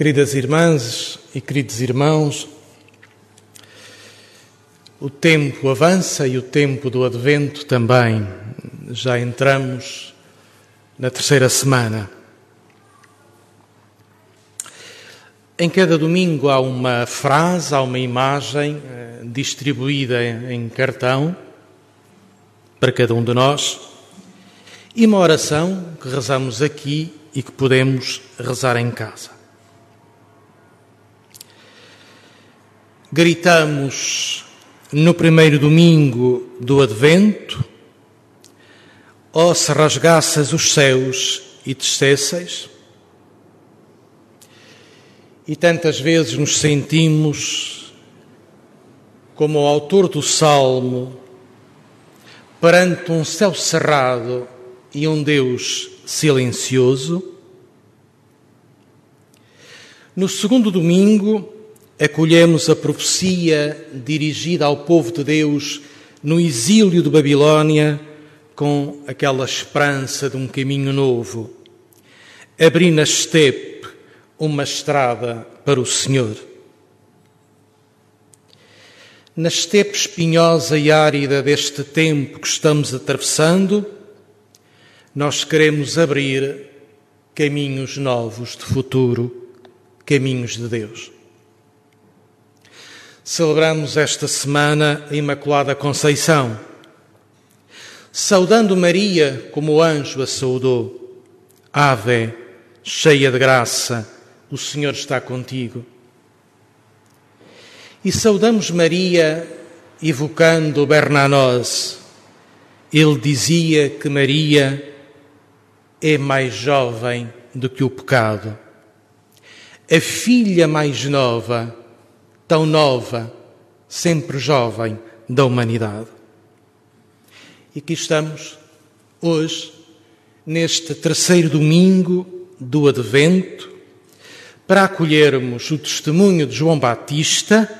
Queridas irmãs e queridos irmãos, o tempo avança e o tempo do advento também. Já entramos na terceira semana. Em cada domingo há uma frase, há uma imagem eh, distribuída em cartão para cada um de nós e uma oração que rezamos aqui e que podemos rezar em casa. Gritamos no primeiro domingo do Advento: Ó, oh, se rasgassas os céus e descesseis. E tantas vezes nos sentimos como o autor do salmo perante um céu cerrado e um Deus silencioso. No segundo domingo, acolhemos a profecia dirigida ao povo de Deus no exílio de Babilónia com aquela esperança de um caminho novo. Abri na estepe uma estrada para o Senhor. Na estepe espinhosa e árida deste tempo que estamos atravessando, nós queremos abrir caminhos novos de futuro, caminhos de Deus. Celebramos esta semana a Imaculada Conceição, saudando Maria como o anjo a saudou. Ave, cheia de graça, o Senhor está contigo. E saudamos Maria evocando Bernanos. Ele dizia que Maria é mais jovem do que o pecado. A filha mais nova, tão nova, sempre jovem da humanidade. E aqui estamos, hoje, neste terceiro domingo do Advento, para acolhermos o testemunho de João Batista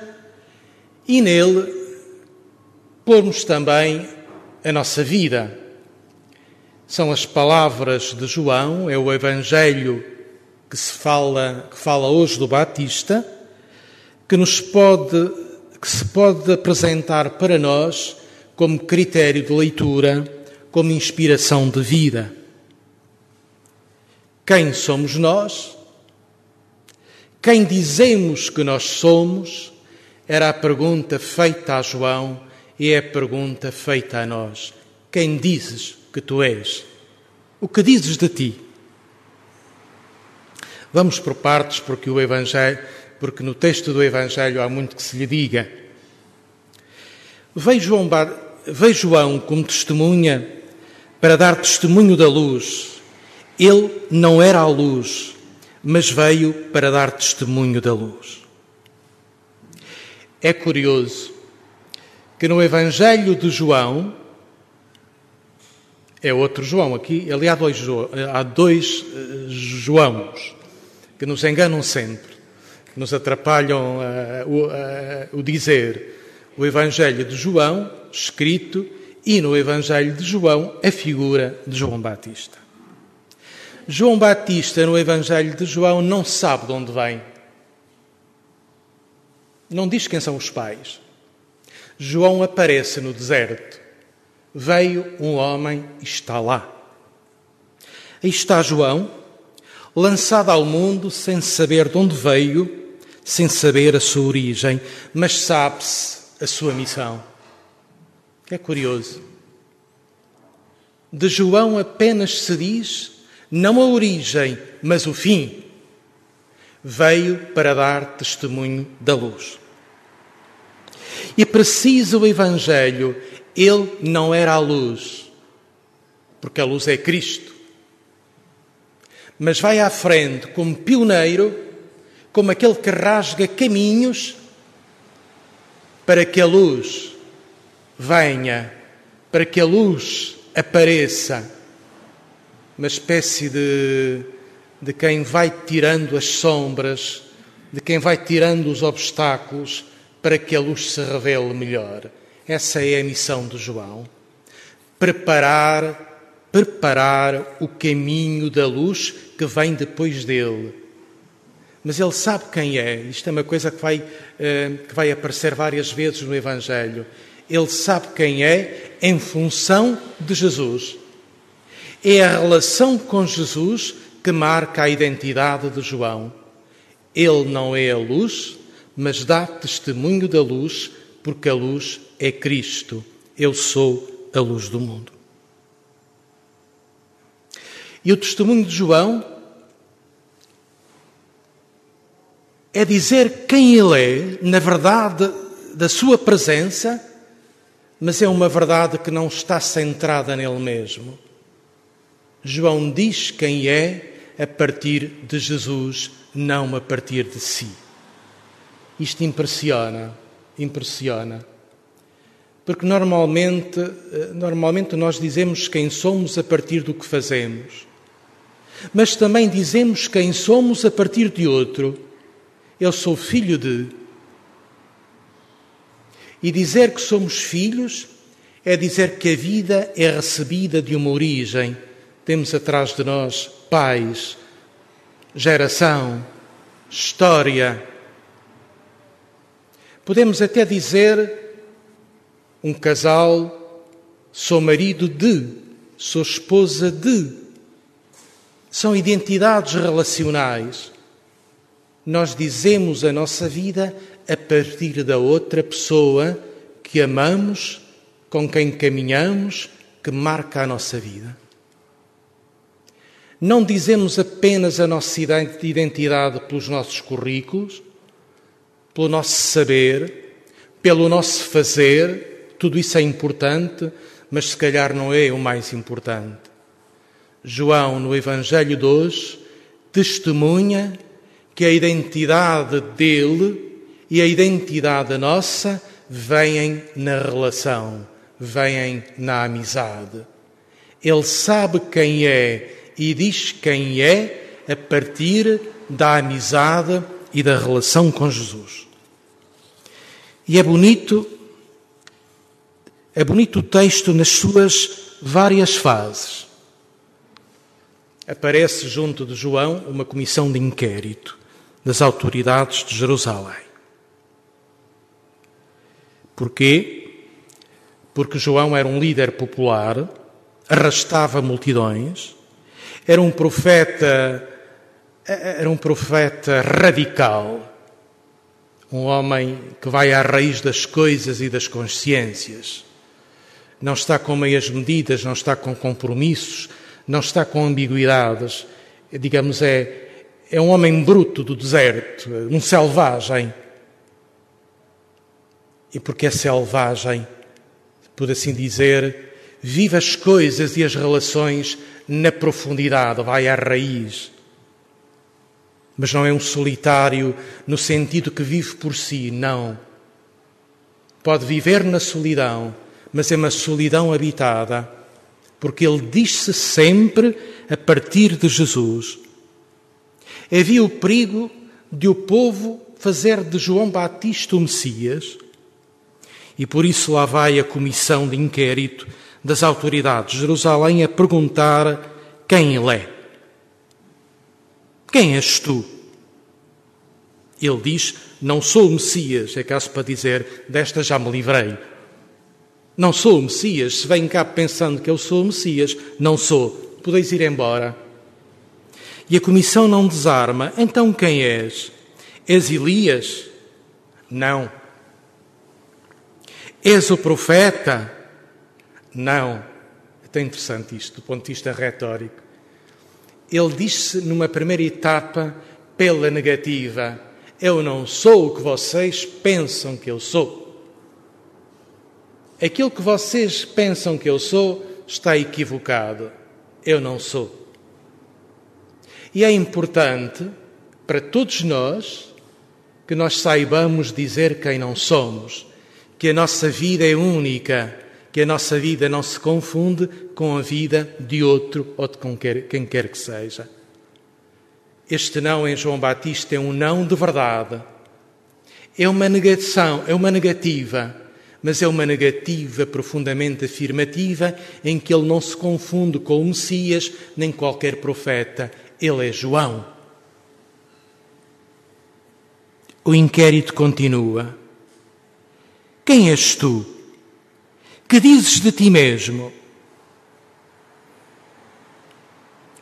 e nele pormos também a nossa vida são as palavras de João, é o Evangelho que se fala, que fala hoje do Batista, que nos pode, que se pode apresentar para nós como critério de leitura, como inspiração de vida. Quem somos nós? Quem dizemos que nós somos? Era a pergunta feita a João e é a pergunta feita a nós. Quem dizes que tu és. O que dizes de ti? Vamos por partes, porque o Evangelho, porque no texto do Evangelho há muito que se lhe diga. Veio João, veio João como testemunha para dar testemunho da luz. Ele não era a luz, mas veio para dar testemunho da luz. É curioso que no Evangelho de João, é outro João aqui. Ali há dois, há dois uh, Joãos que nos enganam sempre, que nos atrapalham uh, o, uh, o dizer. O Evangelho de João, escrito, e no Evangelho de João, a figura de João Batista. João Batista, no Evangelho de João, não sabe de onde vem. Não diz quem são os pais. João aparece no deserto Veio um homem e está lá. Aí está João, lançado ao mundo sem saber de onde veio, sem saber a sua origem, mas sabe-se a sua missão. É curioso. De João apenas se diz não a origem, mas o fim. Veio para dar testemunho da luz. E precisa o Evangelho ele não era a luz, porque a luz é Cristo. Mas vai à frente como pioneiro, como aquele que rasga caminhos para que a luz venha, para que a luz apareça. Uma espécie de, de quem vai tirando as sombras, de quem vai tirando os obstáculos para que a luz se revele melhor. Essa é a missão de João. Preparar, preparar o caminho da luz que vem depois dele. Mas ele sabe quem é. Isto é uma coisa que vai, eh, que vai aparecer várias vezes no Evangelho. Ele sabe quem é em função de Jesus. É a relação com Jesus que marca a identidade de João. Ele não é a luz, mas dá testemunho da luz, porque a luz é Cristo. Eu sou a luz do mundo. E o testemunho de João é dizer quem ele é, na verdade da sua presença, mas é uma verdade que não está centrada nele mesmo. João diz quem é a partir de Jesus, não a partir de si. Isto impressiona, impressiona. Porque normalmente, eh, normalmente nós dizemos quem somos a partir do que fazemos. Mas também dizemos quem somos a partir de outro. Eu sou filho de. E dizer que somos filhos é dizer que a vida é recebida de uma origem. Temos atrás de nós pais, geração, história. Podemos até dizer um casal, sou marido de, sou esposa de. São identidades relacionais. Nós dizemos a nossa vida a partir da outra pessoa que amamos, com quem caminhamos, que marca a nossa vida. Não dizemos apenas a nossa identidade pelos nossos currículos, pelo nosso saber, pelo nosso fazer, tudo isso é importante, mas se calhar não é o mais importante. João, no Evangelho de hoje, testemunha que a identidade dele e a identidade nossa vêm na relação, vêm na amizade. Ele sabe quem é e diz quem é a partir da amizade e da relação com Jesus. E é bonito, é bonito o texto nas suas várias fases. Aparece junto de João uma comissão de inquérito das autoridades de Jerusalém. Porquê? Porque João era um líder popular, arrastava multidões, era um profeta, era um profeta radical, um homem que vai à raiz das coisas e das consciências. Não está com meias medidas, não está com compromissos, não está com ambiguidades. Digamos, é, é um homem bruto do deserto, um selvagem. E porque é selvagem, por assim dizer, vive as coisas e as relações na profundidade, vai à raiz. Mas não é um solitário no sentido que vive por si, não. Pode viver na solidão, mas é uma solidão habitada, porque ele diz-se sempre a partir de Jesus. Havia o perigo de o povo fazer de João Batista o Messias, e por isso lá vai a comissão de inquérito das autoridades de Jerusalém a perguntar quem ele é. Quem és tu? Ele diz: Não sou o Messias. É caso para dizer: Desta já me livrei. Não sou o Messias. Se vem cá pensando que eu sou o Messias, não sou. Podeis ir embora. E a comissão não desarma. Então quem és? És Elias? Não. És o profeta? Não. É tão interessante isto, do ponto de vista retórico. Ele diz-se numa primeira etapa pela negativa: Eu não sou o que vocês pensam que eu sou. Aquilo que vocês pensam que eu sou está equivocado. Eu não sou. E é importante para todos nós que nós saibamos dizer quem não somos, que a nossa vida é única que a nossa vida não se confunde com a vida de outro ou de quem quer que seja. Este não em João Batista é um não de verdade. É uma negação, é uma negativa, mas é uma negativa profundamente afirmativa em que ele não se confunde com o Messias nem qualquer profeta. Ele é João. O inquérito continua. Quem és tu? Que dizes de ti mesmo?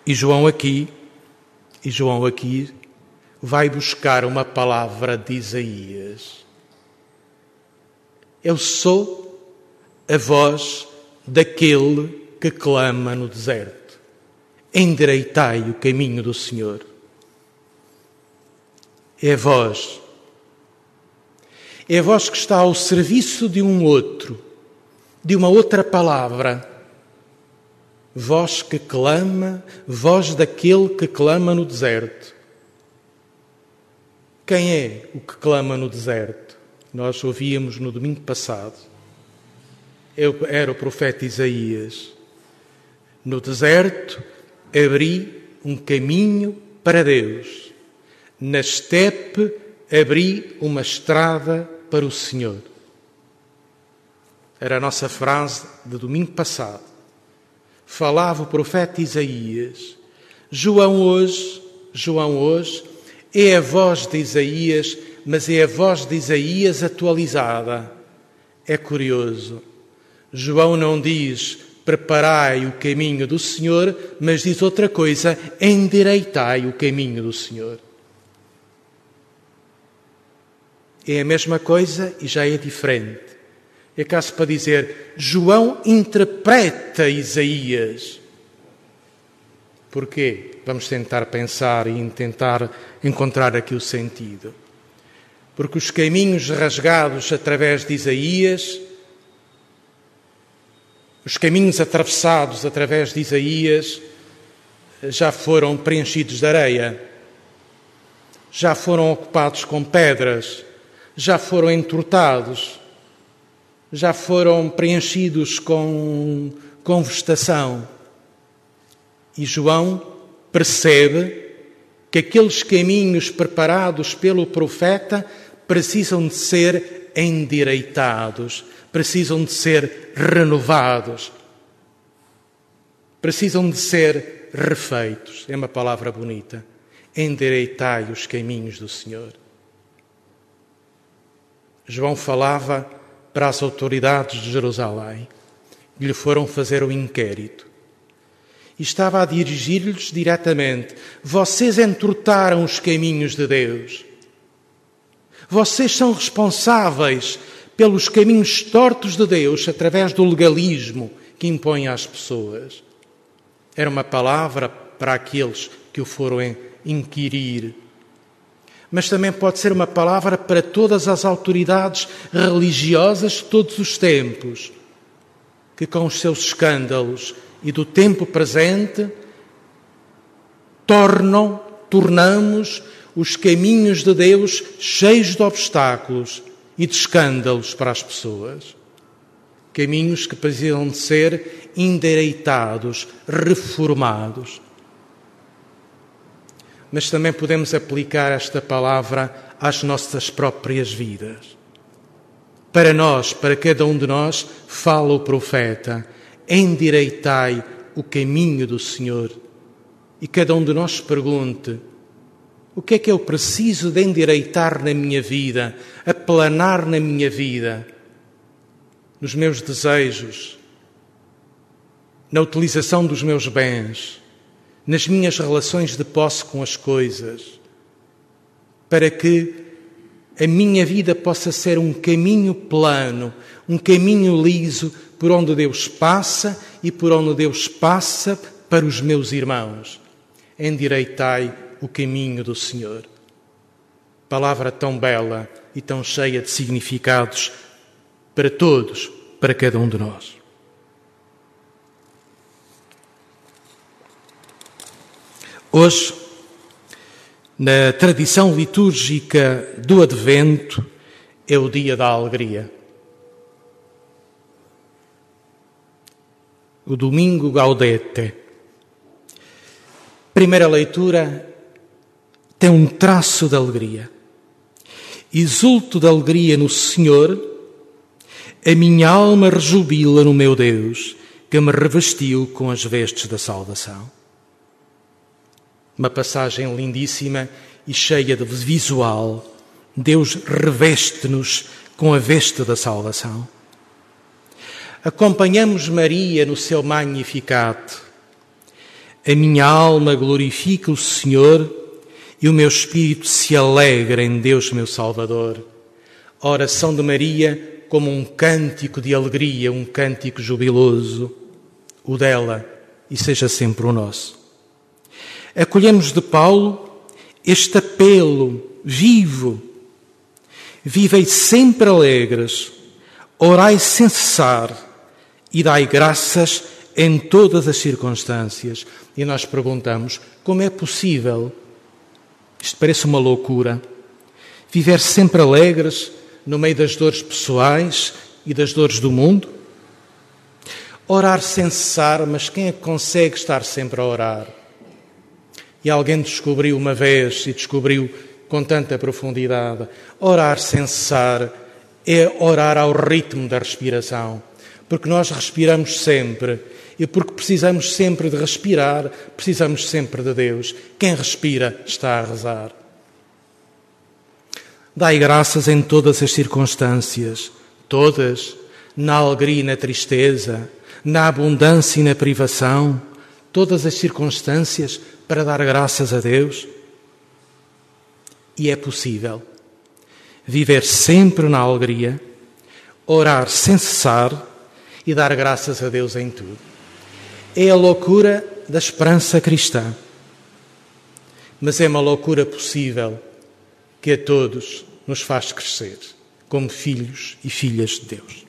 E João aqui, e João aqui vai buscar uma palavra de Isaías. Eu sou a voz daquele que clama no deserto. Endireitai o caminho do Senhor. É voz. É voz que está ao serviço de um outro, de uma outra palavra voz que clama, voz daquele que clama no deserto. Quem é o que clama no deserto? Nós ouvíamos no domingo passado. era o profeta Isaías. No deserto abri um caminho para Deus. Na estepe abri uma estrada para o Senhor. Era a nossa frase de domingo passado falava o profeta Isaías. João hoje, João hoje, é a voz de Isaías, mas é a voz de Isaías atualizada. É curioso. João não diz preparai o caminho do Senhor, mas diz outra coisa, endireitai o caminho do Senhor. É a mesma coisa e já é diferente. É caso para dizer, João interpreta Isaías. Porquê? Vamos tentar pensar e tentar encontrar aqui o sentido. Porque os caminhos rasgados através de Isaías, os caminhos atravessados através de Isaías, já foram preenchidos de areia, já foram ocupados com pedras, já foram entortados já foram preenchidos com, com vegetação. E João percebe que aqueles caminhos preparados pelo profeta precisam de ser endireitados, precisam de ser renovados, precisam de ser refeitos. É uma palavra bonita. Endireitai os caminhos do Senhor. João falava para as autoridades de Jerusalém, que lhe foram fazer o inquérito. E estava a dirigir-lhes diretamente: Vocês entortaram os caminhos de Deus. Vocês são responsáveis pelos caminhos tortos de Deus através do legalismo que impõe às pessoas. Era uma palavra para aqueles que o foram inquirir mas também pode ser uma palavra para todas as autoridades religiosas de todos os tempos, que com os seus escândalos e do tempo presente tornam, tornamos os caminhos de Deus cheios de obstáculos e de escândalos para as pessoas. Caminhos que precisam de ser endireitados, reformados mas também podemos aplicar esta palavra às nossas próprias vidas. Para nós, para cada um de nós, fala o profeta: endireitai o caminho do Senhor. E cada um de nós pergunte: o que é que eu preciso de endireitar na minha vida, aplanar na minha vida, nos meus desejos, na utilização dos meus bens? nas minhas relações de posse com as coisas, para que a minha vida possa ser um caminho plano, um caminho liso por onde Deus passa e por onde Deus passa para os meus irmãos. Endireitai o caminho do Senhor. Palavra tão bela e tão cheia de significados para todos, para cada um de nós. Hoje, na tradição litúrgica do Advento, é o dia da alegria. O domingo Gaudete. Primeira leitura tem um traço de alegria. Exulto de alegria no Senhor, a minha alma rejubila no meu Deus, que me revestiu com as vestes da salvação. Uma passagem lindíssima e cheia de visual Deus reveste-nos com a veste da salvação. Acompanhamos Maria no seu Magnificat. A minha alma glorifica o Senhor e o meu espírito se alegra em Deus, meu Salvador. A oração de Maria como um cântico de alegria, um cântico jubiloso, o dela e seja sempre o nosso. Acolhemos de Paulo este apelo vivo. Vivei sempre alegres, orai sem cessar e dai graças em todas as circunstâncias. E nós perguntamos: como é possível isto parece uma loucura. Viver sempre alegres no meio das dores pessoais e das dores do mundo? Orar sem cessar, mas quem é que consegue estar sempre a orar? E alguém descobriu uma vez e descobriu com tanta profundidade: orar sem cessar é orar ao ritmo da respiração, porque nós respiramos sempre e porque precisamos sempre de respirar, precisamos sempre de Deus. Quem respira está a rezar. Dai graças em todas as circunstâncias, todas, na alegria e na tristeza, na abundância e na privação, todas as circunstâncias para dar graças a Deus. E é possível viver sempre na alegria, orar sem cessar e dar graças a Deus em tudo é a loucura da esperança cristã. Mas é uma loucura possível que a todos nos faz crescer como filhos e filhas de Deus.